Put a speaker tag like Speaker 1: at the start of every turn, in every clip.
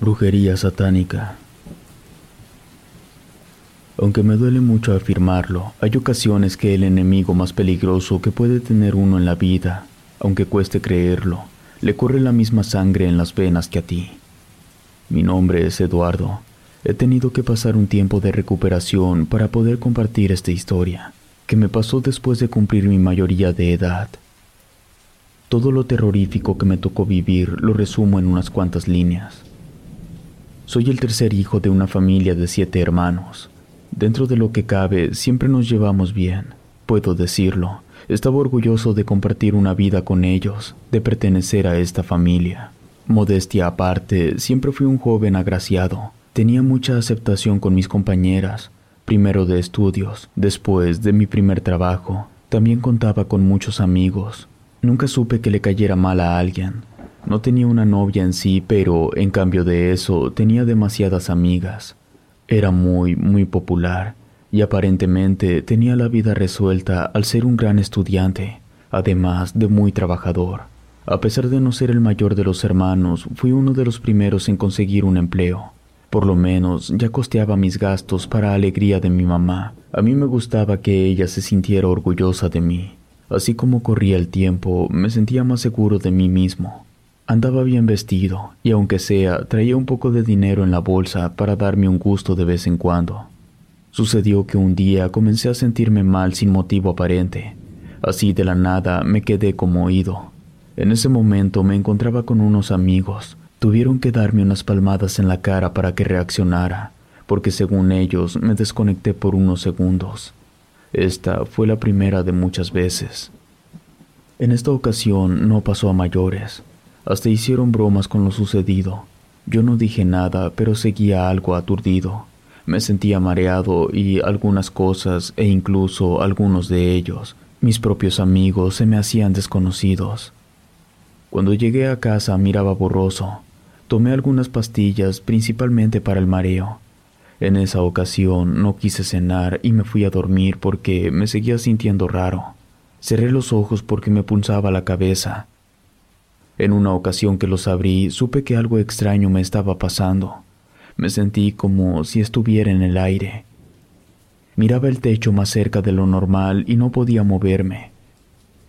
Speaker 1: Brujería satánica. Aunque me duele mucho afirmarlo, hay ocasiones que el enemigo más peligroso que puede tener uno en la vida, aunque cueste creerlo, le corre la misma sangre en las venas que a ti. Mi nombre es Eduardo. He tenido que pasar un tiempo de recuperación para poder compartir esta historia, que me pasó después de cumplir mi mayoría de edad. Todo lo terrorífico que me tocó vivir lo resumo en unas cuantas líneas. Soy el tercer hijo de una familia de siete hermanos. Dentro de lo que cabe, siempre nos llevamos bien, puedo decirlo. Estaba orgulloso de compartir una vida con ellos, de pertenecer a esta familia. Modestia aparte, siempre fui un joven agraciado. Tenía mucha aceptación con mis compañeras, primero de estudios, después de mi primer trabajo. También contaba con muchos amigos. Nunca supe que le cayera mal a alguien. No tenía una novia en sí, pero en cambio de eso tenía demasiadas amigas. Era muy, muy popular y aparentemente tenía la vida resuelta al ser un gran estudiante, además de muy trabajador. A pesar de no ser el mayor de los hermanos, fui uno de los primeros en conseguir un empleo. Por lo menos ya costeaba mis gastos para alegría de mi mamá. A mí me gustaba que ella se sintiera orgullosa de mí. Así como corría el tiempo, me sentía más seguro de mí mismo. Andaba bien vestido y aunque sea, traía un poco de dinero en la bolsa para darme un gusto de vez en cuando. Sucedió que un día comencé a sentirme mal sin motivo aparente. Así de la nada me quedé como oído. En ese momento me encontraba con unos amigos. Tuvieron que darme unas palmadas en la cara para que reaccionara, porque según ellos me desconecté por unos segundos. Esta fue la primera de muchas veces. En esta ocasión no pasó a mayores. Hasta hicieron bromas con lo sucedido. Yo no dije nada, pero seguía algo aturdido. Me sentía mareado y algunas cosas, e incluso algunos de ellos, mis propios amigos, se me hacían desconocidos. Cuando llegué a casa miraba borroso. Tomé algunas pastillas, principalmente para el mareo. En esa ocasión no quise cenar y me fui a dormir porque me seguía sintiendo raro. Cerré los ojos porque me punzaba la cabeza en una ocasión que los abrí, supe que algo extraño me estaba pasando. Me sentí como si estuviera en el aire. Miraba el techo más cerca de lo normal y no podía moverme.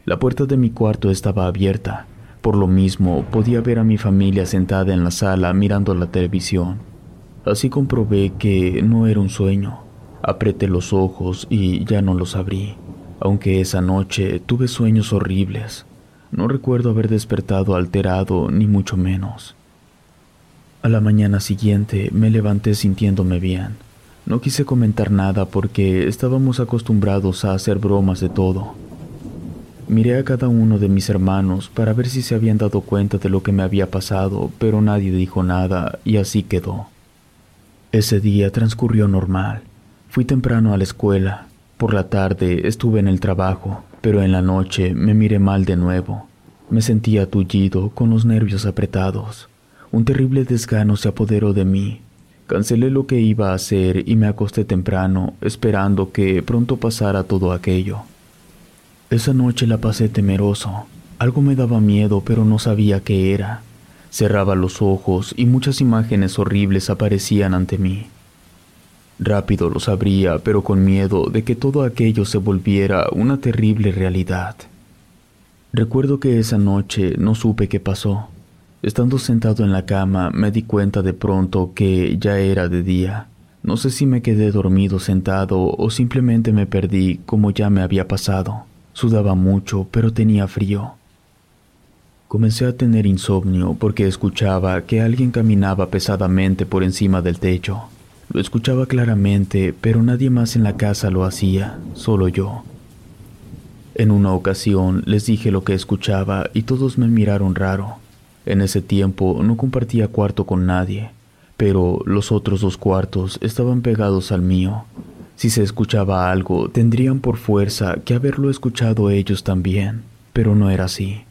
Speaker 1: La puerta de mi cuarto estaba abierta. Por lo mismo, podía ver a mi familia sentada en la sala mirando la televisión. Así comprobé que no era un sueño. Apreté los ojos y ya no los abrí, aunque esa noche tuve sueños horribles. No recuerdo haber despertado alterado, ni mucho menos. A la mañana siguiente me levanté sintiéndome bien. No quise comentar nada porque estábamos acostumbrados a hacer bromas de todo. Miré a cada uno de mis hermanos para ver si se habían dado cuenta de lo que me había pasado, pero nadie dijo nada y así quedó. Ese día transcurrió normal. Fui temprano a la escuela. Por la tarde estuve en el trabajo pero en la noche me miré mal de nuevo. Me sentía tullido, con los nervios apretados. Un terrible desgano se apoderó de mí. Cancelé lo que iba a hacer y me acosté temprano, esperando que pronto pasara todo aquello. Esa noche la pasé temeroso. Algo me daba miedo, pero no sabía qué era. Cerraba los ojos y muchas imágenes horribles aparecían ante mí. Rápido los abría, pero con miedo de que todo aquello se volviera una terrible realidad. Recuerdo que esa noche no supe qué pasó. Estando sentado en la cama me di cuenta de pronto que ya era de día. No sé si me quedé dormido sentado o simplemente me perdí como ya me había pasado. Sudaba mucho, pero tenía frío. Comencé a tener insomnio porque escuchaba que alguien caminaba pesadamente por encima del techo. Lo escuchaba claramente, pero nadie más en la casa lo hacía, solo yo. En una ocasión les dije lo que escuchaba y todos me miraron raro. En ese tiempo no compartía cuarto con nadie, pero los otros dos cuartos estaban pegados al mío. Si se escuchaba algo, tendrían por fuerza que haberlo escuchado ellos también, pero no era así.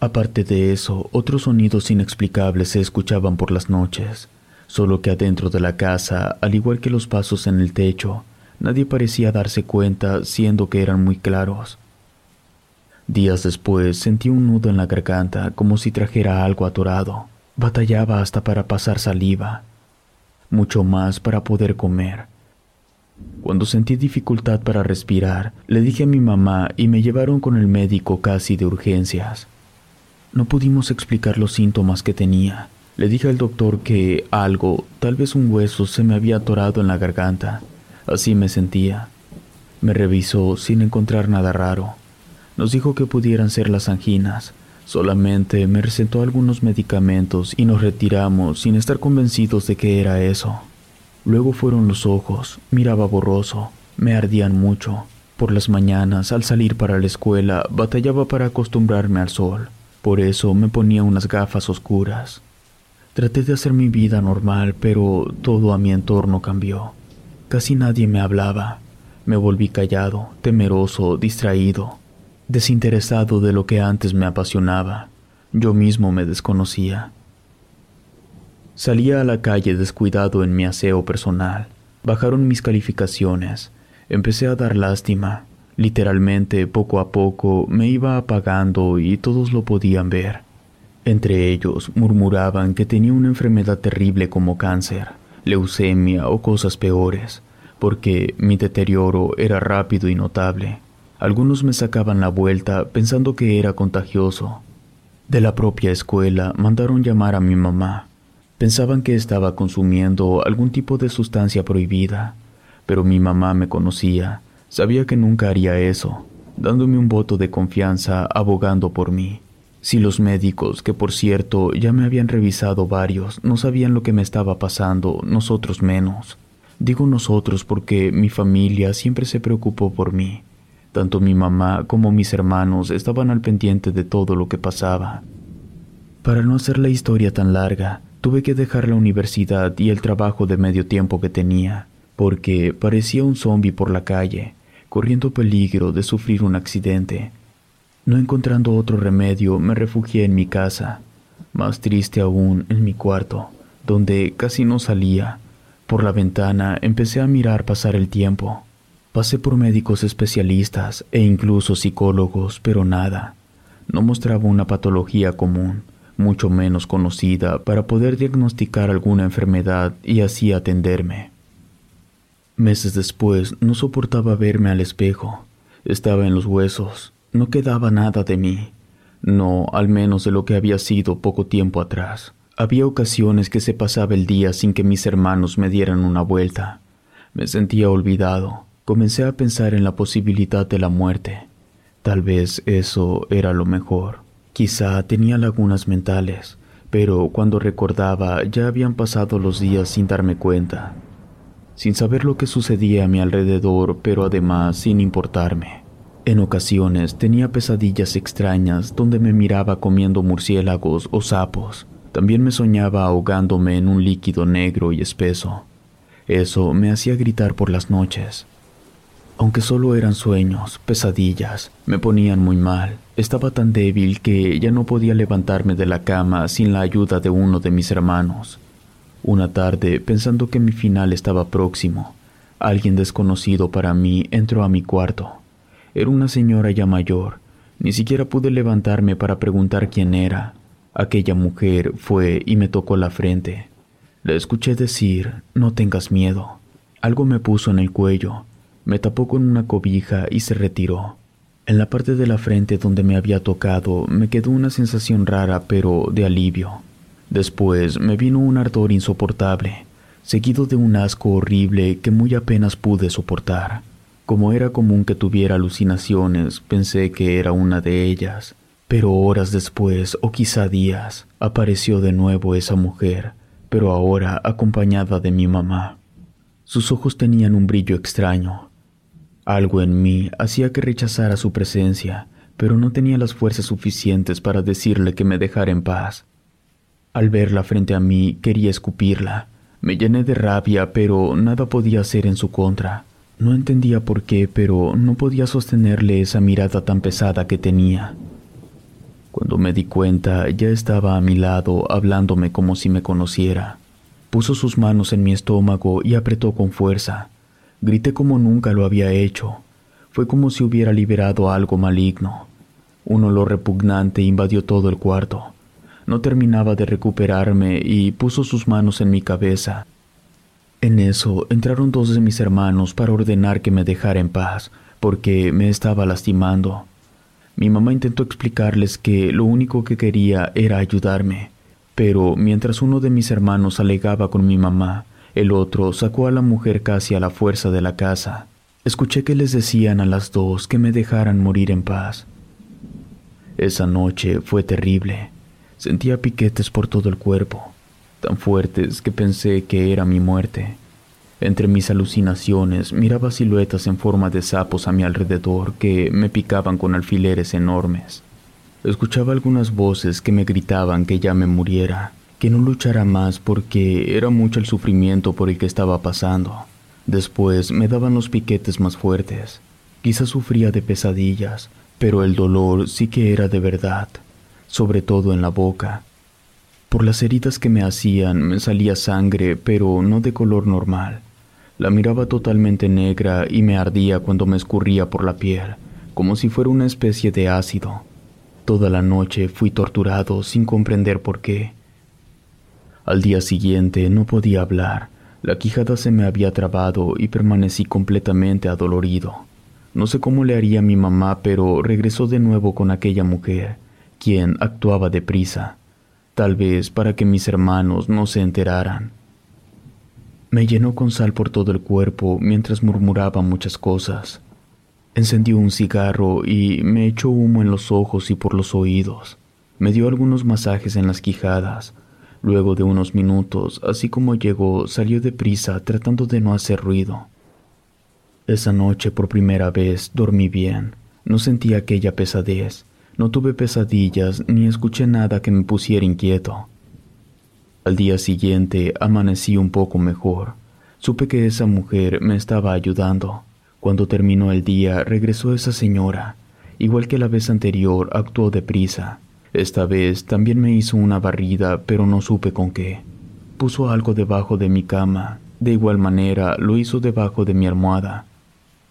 Speaker 1: Aparte de eso, otros sonidos inexplicables se escuchaban por las noches, solo que adentro de la casa, al igual que los pasos en el techo, nadie parecía darse cuenta siendo que eran muy claros. Días después sentí un nudo en la garganta como si trajera algo atorado. Batallaba hasta para pasar saliva, mucho más para poder comer. Cuando sentí dificultad para respirar, le dije a mi mamá y me llevaron con el médico casi de urgencias. No pudimos explicar los síntomas que tenía. Le dije al doctor que algo, tal vez un hueso, se me había atorado en la garganta. Así me sentía. Me revisó sin encontrar nada raro. Nos dijo que pudieran ser las anginas. Solamente me recetó algunos medicamentos y nos retiramos sin estar convencidos de que era eso. Luego fueron los ojos, miraba borroso, me ardían mucho. Por las mañanas, al salir para la escuela, batallaba para acostumbrarme al sol. Por eso me ponía unas gafas oscuras. Traté de hacer mi vida normal, pero todo a mi entorno cambió. Casi nadie me hablaba. Me volví callado, temeroso, distraído desinteresado de lo que antes me apasionaba. Yo mismo me desconocía. Salía a la calle descuidado en mi aseo personal. Bajaron mis calificaciones. Empecé a dar lástima. Literalmente, poco a poco, me iba apagando y todos lo podían ver. Entre ellos murmuraban que tenía una enfermedad terrible como cáncer, leucemia o cosas peores, porque mi deterioro era rápido y notable. Algunos me sacaban la vuelta pensando que era contagioso. De la propia escuela mandaron llamar a mi mamá. Pensaban que estaba consumiendo algún tipo de sustancia prohibida, pero mi mamá me conocía, sabía que nunca haría eso, dándome un voto de confianza abogando por mí. Si los médicos, que por cierto ya me habían revisado varios, no sabían lo que me estaba pasando, nosotros menos. Digo nosotros porque mi familia siempre se preocupó por mí. Tanto mi mamá como mis hermanos estaban al pendiente de todo lo que pasaba. Para no hacer la historia tan larga, tuve que dejar la universidad y el trabajo de medio tiempo que tenía, porque parecía un zombi por la calle, corriendo peligro de sufrir un accidente. No encontrando otro remedio, me refugié en mi casa, más triste aún en mi cuarto, donde casi no salía. Por la ventana empecé a mirar pasar el tiempo. Pasé por médicos especialistas e incluso psicólogos, pero nada. No mostraba una patología común, mucho menos conocida, para poder diagnosticar alguna enfermedad y así atenderme. Meses después no soportaba verme al espejo. Estaba en los huesos. No quedaba nada de mí. No, al menos de lo que había sido poco tiempo atrás. Había ocasiones que se pasaba el día sin que mis hermanos me dieran una vuelta. Me sentía olvidado, Comencé a pensar en la posibilidad de la muerte. Tal vez eso era lo mejor. Quizá tenía lagunas mentales, pero cuando recordaba ya habían pasado los días sin darme cuenta, sin saber lo que sucedía a mi alrededor, pero además sin importarme. En ocasiones tenía pesadillas extrañas donde me miraba comiendo murciélagos o sapos. También me soñaba ahogándome en un líquido negro y espeso. Eso me hacía gritar por las noches. Aunque solo eran sueños, pesadillas, me ponían muy mal. Estaba tan débil que ya no podía levantarme de la cama sin la ayuda de uno de mis hermanos. Una tarde, pensando que mi final estaba próximo, alguien desconocido para mí entró a mi cuarto. Era una señora ya mayor. Ni siquiera pude levantarme para preguntar quién era. Aquella mujer fue y me tocó la frente. Le escuché decir, no tengas miedo. Algo me puso en el cuello me tapó con una cobija y se retiró. En la parte de la frente donde me había tocado me quedó una sensación rara pero de alivio. Después me vino un ardor insoportable, seguido de un asco horrible que muy apenas pude soportar. Como era común que tuviera alucinaciones, pensé que era una de ellas. Pero horas después, o quizá días, apareció de nuevo esa mujer, pero ahora acompañada de mi mamá. Sus ojos tenían un brillo extraño, Algo en mí hacía que rechazara su presencia, pero no tenía las fuerzas suficientes para decirle que me dejara en paz. Al verla frente a mí quería escupirla. Me llené de rabia, pero nada podía hacer en su contra. No entendía por qué, pero no podía sostenerle esa mirada tan pesada que tenía. Cuando me di cuenta, ya estaba a mi lado, hablándome como si me conociera. Puso sus manos en mi estómago y apretó con fuerza. Grité como nunca lo había hecho. Fue como si hubiera liberado algo maligno. Un olor repugnante invadió todo el cuarto. No terminaba de recuperarme y puso sus manos en mi cabeza. En eso entraron dos de mis hermanos para ordenar que me dejara en paz, porque me estaba lastimando. Mi mamá intentó explicarles que lo único que quería era ayudarme, pero mientras uno de mis hermanos alegaba con mi mamá, el otro sacó a la mujer casi a la fuerza de la casa. Escuché que les decían a las dos que me dejaran morir en paz. Esa noche fue terrible. Sentía piquetes por todo el cuerpo, tan fuertes que pensé que era mi muerte. Entre mis alucinaciones miraba siluetas en forma de sapos a mi alrededor que me picaban con alfileres enormes. Escuchaba algunas voces que me gritaban que ya me muriera, que no luchara más porque era mucho el sufrimiento por el que estaba pasando. Después me daban los piquetes más fuertes. Quizás sufría de pesadillas, pero el dolor sí que era de verdad, sobre todo en la boca. Por las heridas que me hacían me salía sangre, pero no de color normal. La miraba totalmente negra y me ardía cuando me escurría por la piel, como si fuera una especie de ácido. Toda la noche fui torturado sin comprender por qué. Al día siguiente no podía hablar, la quijada se me había trabado y permanecí completamente adolorido. No sé cómo le haría a mi mamá, pero regresó de nuevo con aquella mujer, quien actuaba deprisa, tal vez para que mis hermanos no se enteraran. Me llenó con sal por todo el cuerpo mientras murmuraba muchas cosas. Encendió un cigarro y me echó humo en los ojos y por los oídos. Me dio algunos masajes en las quijadas. Luego de unos minutos, así como llegó, salió deprisa tratando de no hacer ruido. Esa noche por primera vez dormí bien. No sentí aquella pesadez. No tuve pesadillas ni escuché nada que me pusiera inquieto. Al día siguiente amanecí un poco mejor. Supe que esa mujer me estaba ayudando. Cuando terminó el día regresó esa señora. Igual que la vez anterior actuó deprisa. Esta vez también me hizo una barrida, pero no supe con qué. Puso algo debajo de mi cama. De igual manera lo hizo debajo de mi almohada.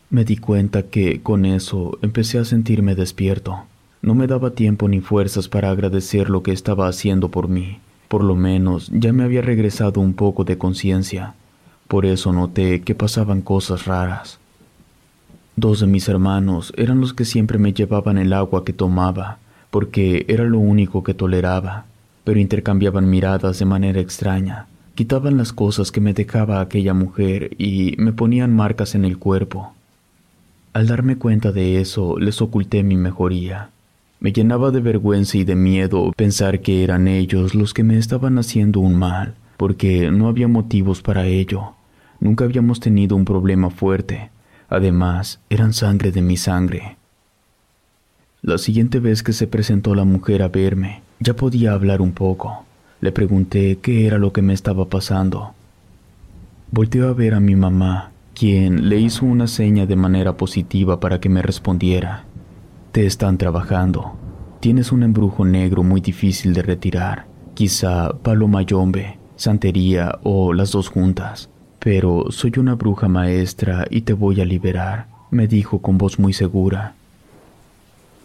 Speaker 1: Me di cuenta que, con eso, empecé a sentirme despierto. No me daba tiempo ni fuerzas para agradecer lo que estaba haciendo por mí. Por lo menos ya me había regresado un poco de conciencia. Por eso noté que pasaban cosas raras. Dos de mis hermanos eran los que siempre me llevaban el agua que tomaba, porque era lo único que toleraba, pero intercambiaban miradas de manera extraña. Quitaban las cosas que me dejaba aquella mujer y me ponían marcas en el cuerpo. Al darme cuenta de eso, les oculté mi mejoría. Me llenaba de vergüenza y de miedo pensar que eran ellos los que me estaban haciendo un mal, porque no había motivos para ello. Nunca habíamos tenido un problema fuerte. Además, eran sangre de mi sangre. La siguiente vez que se presentó la mujer a verme, ya podía hablar un poco. Le pregunté qué era lo que me estaba pasando. Volteó a ver a mi mamá, quien le hizo una seña de manera positiva para que me respondiera. Te están trabajando. Tienes un embrujo negro muy difícil de retirar. Quizá palo mayombe, santería o las dos juntas. Pero soy una bruja maestra y te voy a liberar, me dijo con voz muy segura.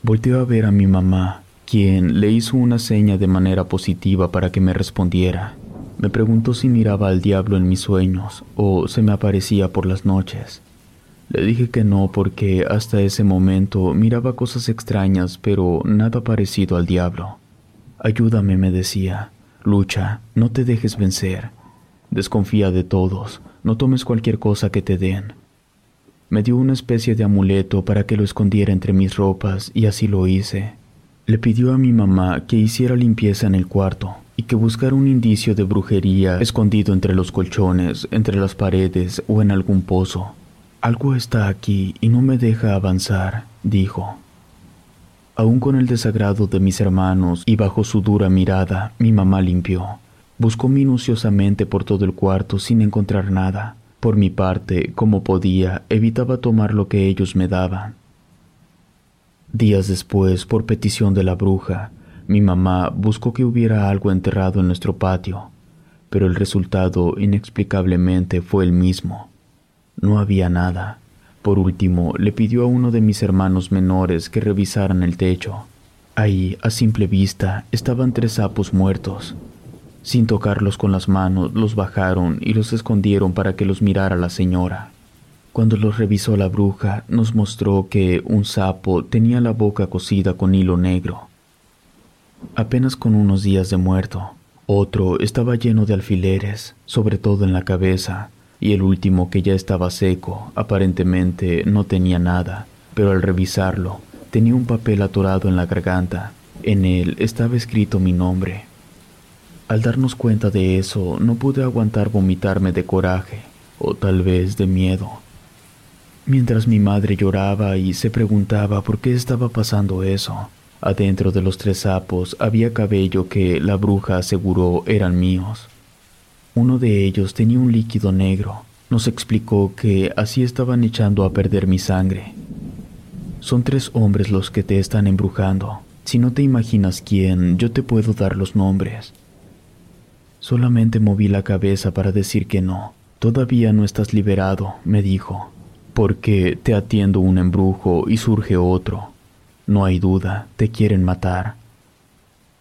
Speaker 1: Volteó a ver a mi mamá, quien le hizo una seña de manera positiva para que me respondiera. Me preguntó si miraba al diablo en mis sueños o se me aparecía por las noches. Le dije que no porque hasta ese momento miraba cosas extrañas, pero nada parecido al diablo. Ayúdame, me decía. Lucha, no te dejes vencer. Desconfía de todos, no tomes cualquier cosa que te den. Me dio una especie de amuleto para que lo escondiera entre mis ropas y así lo hice. Le pidió a mi mamá que hiciera limpieza en el cuarto y que buscara un indicio de brujería escondido entre los colchones, entre las paredes o en algún pozo. Algo está aquí y no me deja avanzar, dijo. Aún con el desagrado de mis hermanos y bajo su dura mirada, mi mamá limpió. Buscó minuciosamente por todo el cuarto sin encontrar nada. Por mi parte, como podía, evitaba tomar lo que ellos me daban. Días después, por petición de la bruja, mi mamá buscó que hubiera algo enterrado en nuestro patio, pero el resultado inexplicablemente fue el mismo. No había nada. Por último, le pidió a uno de mis hermanos menores que revisaran el techo. Ahí, a simple vista, estaban tres sapos muertos. Sin tocarlos con las manos, los bajaron y los escondieron para que los mirara la señora. Cuando los revisó la bruja, nos mostró que un sapo tenía la boca cosida con hilo negro. Apenas con unos días de muerto, otro estaba lleno de alfileres, sobre todo en la cabeza, y el último que ya estaba seco, aparentemente no tenía nada, pero al revisarlo, tenía un papel atorado en la garganta. En él estaba escrito mi nombre. Al darnos cuenta de eso, no pude aguantar vomitarme de coraje, o tal vez de miedo. Mientras mi madre lloraba y se preguntaba por qué estaba pasando eso, adentro de los tres sapos había cabello que la bruja aseguró eran míos. Uno de ellos tenía un líquido negro. Nos explicó que así estaban echando a perder mi sangre. Son tres hombres los que te están embrujando. Si no te imaginas quién, yo te puedo dar los nombres. Solamente moví la cabeza para decir que no. Todavía no estás liberado, me dijo, porque te atiendo un embrujo y surge otro. No hay duda, te quieren matar.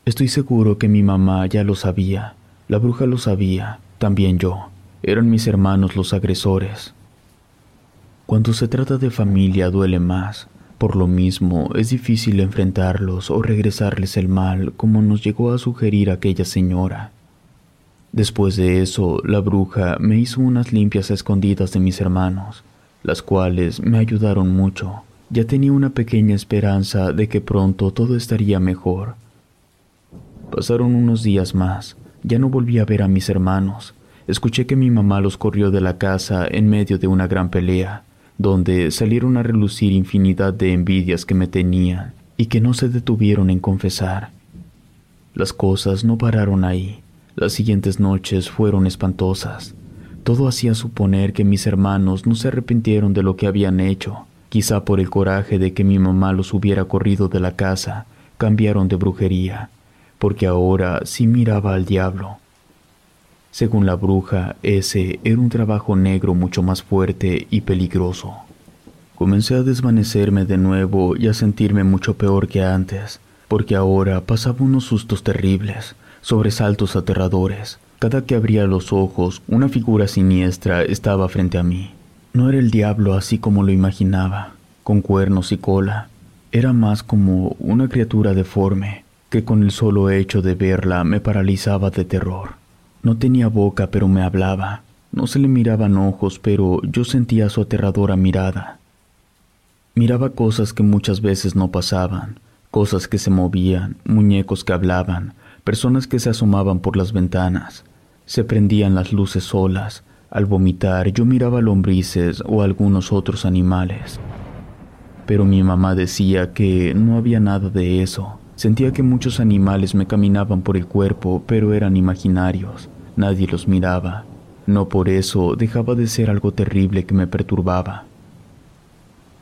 Speaker 1: Estoy seguro que mi mamá ya lo sabía, la bruja lo sabía, también yo. Eran mis hermanos los agresores. Cuando se trata de familia duele más. Por lo mismo, es difícil enfrentarlos o regresarles el mal como nos llegó a sugerir aquella señora. Después de eso, la bruja me hizo unas limpias escondidas de mis hermanos, las cuales me ayudaron mucho. Ya tenía una pequeña esperanza de que pronto todo estaría mejor. Pasaron unos días más. Ya no volví a ver a mis hermanos. Escuché que mi mamá los corrió de la casa en medio de una gran pelea, donde salieron a relucir infinidad de envidias que me tenían y que no se detuvieron en confesar. Las cosas no pararon ahí. Las siguientes noches fueron espantosas. Todo hacía suponer que mis hermanos no se arrepintieron de lo que habían hecho. Quizá por el coraje de que mi mamá los hubiera corrido de la casa, cambiaron de brujería porque ahora sí miraba al diablo. Según la bruja, ese era un trabajo negro mucho más fuerte y peligroso. Comencé a desvanecerme de nuevo y a sentirme mucho peor que antes, porque ahora pasaba unos sustos terribles, sobresaltos aterradores. Cada que abría los ojos, una figura siniestra estaba frente a mí. No era el diablo así como lo imaginaba, con cuernos y cola. Era más como una criatura deforme, que con el solo hecho de verla me paralizaba de terror. No tenía boca, pero me hablaba. No se le miraban ojos, pero yo sentía su aterradora mirada. Miraba cosas que muchas veces no pasaban, cosas que se movían, muñecos que hablaban, personas que se asomaban por las ventanas. Se prendían las luces solas. Al vomitar yo miraba lombrices o algunos otros animales. Pero mi mamá decía que no había nada de eso, Sentía que muchos animales me caminaban por el cuerpo, pero eran imaginarios. Nadie los miraba. No por eso dejaba de ser algo terrible que me perturbaba.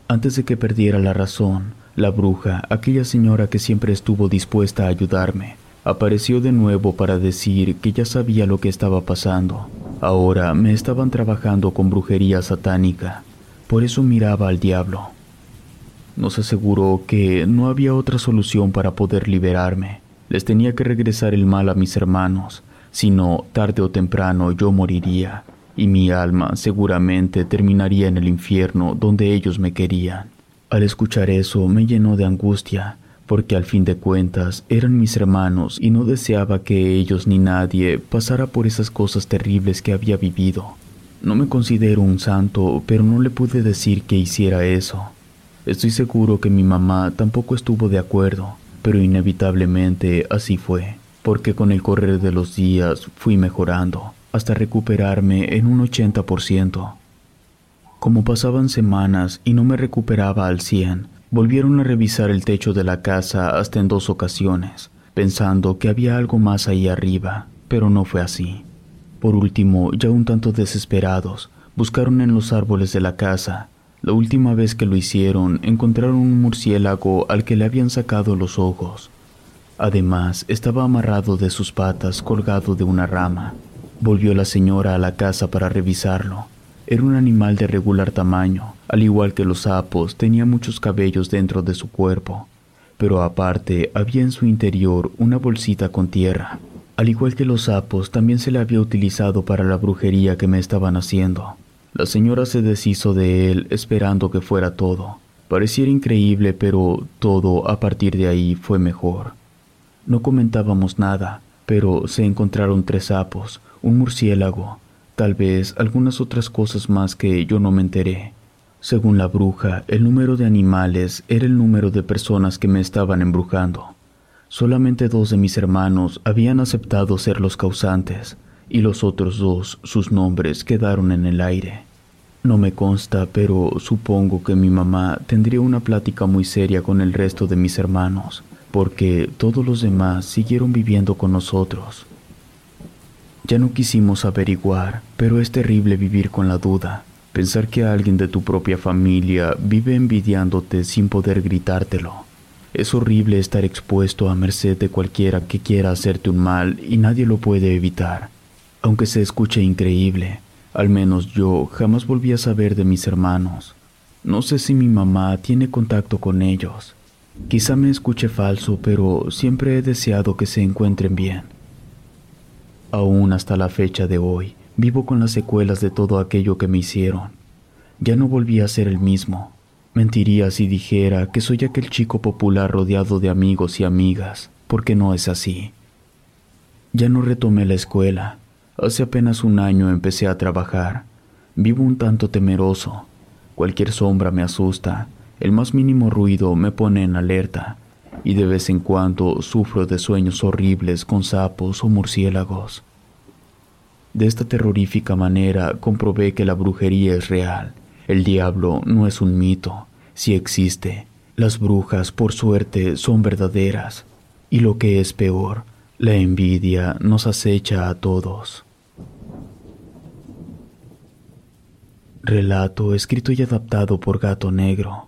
Speaker 1: Antes de que perdiera la razón, la bruja, aquella señora que siempre estuvo dispuesta a ayudarme, apareció de nuevo para decir que ya sabía lo que estaba pasando. Ahora me estaban trabajando con brujería satánica. Por eso miraba al diablo. Nos aseguró que no había otra solución para poder liberarme. Les tenía que regresar el mal a mis hermanos, sino tarde o temprano yo moriría, y mi alma seguramente terminaría en el infierno donde ellos me querían. Al escuchar eso me llenó de angustia, porque al fin de cuentas eran mis hermanos y no deseaba que ellos ni nadie pasara por esas cosas terribles que había vivido. No me considero un santo, pero no le pude decir que hiciera eso. Estoy seguro que mi mamá tampoco estuvo de acuerdo, pero inevitablemente así fue, porque con el correr de los días fui mejorando hasta recuperarme en un 80%. Como pasaban semanas y no me recuperaba al cien, volvieron a revisar el techo de la casa hasta en dos ocasiones, pensando que había algo más ahí arriba, pero no fue así. Por último, ya un tanto desesperados, buscaron en los árboles de la casa. La última vez que lo hicieron, encontraron un murciélago al que le habían sacado los ojos. Además, estaba amarrado de sus patas colgado de una rama. Volvió la señora a la casa para revisarlo. Era un animal de regular tamaño, al igual que los sapos, tenía muchos cabellos dentro de su cuerpo, pero aparte había en su interior una bolsita con tierra. Al igual que los sapos, también se le había utilizado para la brujería que me estaban haciendo. La señora se deshizo de él esperando que fuera todo. Pareciera increíble, pero todo a partir de ahí fue mejor. No comentábamos nada, pero se encontraron tres sapos, un murciélago, tal vez algunas otras cosas más que yo no me enteré. Según la bruja, el número de animales era el número de personas que me estaban embrujando. Solamente dos de mis hermanos habían aceptado ser los causantes, y los otros dos, sus nombres quedaron en el aire. No me consta, pero supongo que mi mamá tendría una plática muy seria con el resto de mis hermanos, porque todos los demás siguieron viviendo con nosotros. Ya no quisimos averiguar, pero es terrible vivir con la duda, pensar que alguien de tu propia familia vive envidiándote sin poder gritártelo. Es horrible estar expuesto a merced de cualquiera que quiera hacerte un mal y nadie lo puede evitar. Aunque se escuche increíble, al menos yo jamás volví a saber de mis hermanos. No sé si mi mamá tiene contacto con ellos. Quizá me escuche falso, pero siempre he deseado que se encuentren bien. Aún hasta la fecha de hoy, vivo con las secuelas de todo aquello que me hicieron. Ya no volví a ser el mismo. Mentiría si dijera que soy aquel chico popular rodeado de amigos y amigas, porque no es así. Ya no retomé la escuela. Hace apenas un año empecé a trabajar. Vivo un tanto temeroso. Cualquier sombra me asusta. El más mínimo ruido me pone en alerta. Y de vez en cuando sufro de sueños horribles con sapos o murciélagos. De esta terrorífica manera comprobé que la brujería es real. El diablo no es un mito si existe. Las brujas, por suerte, son verdaderas. Y lo que es peor, la envidia nos acecha a todos. Relato escrito y adaptado por Gato Negro.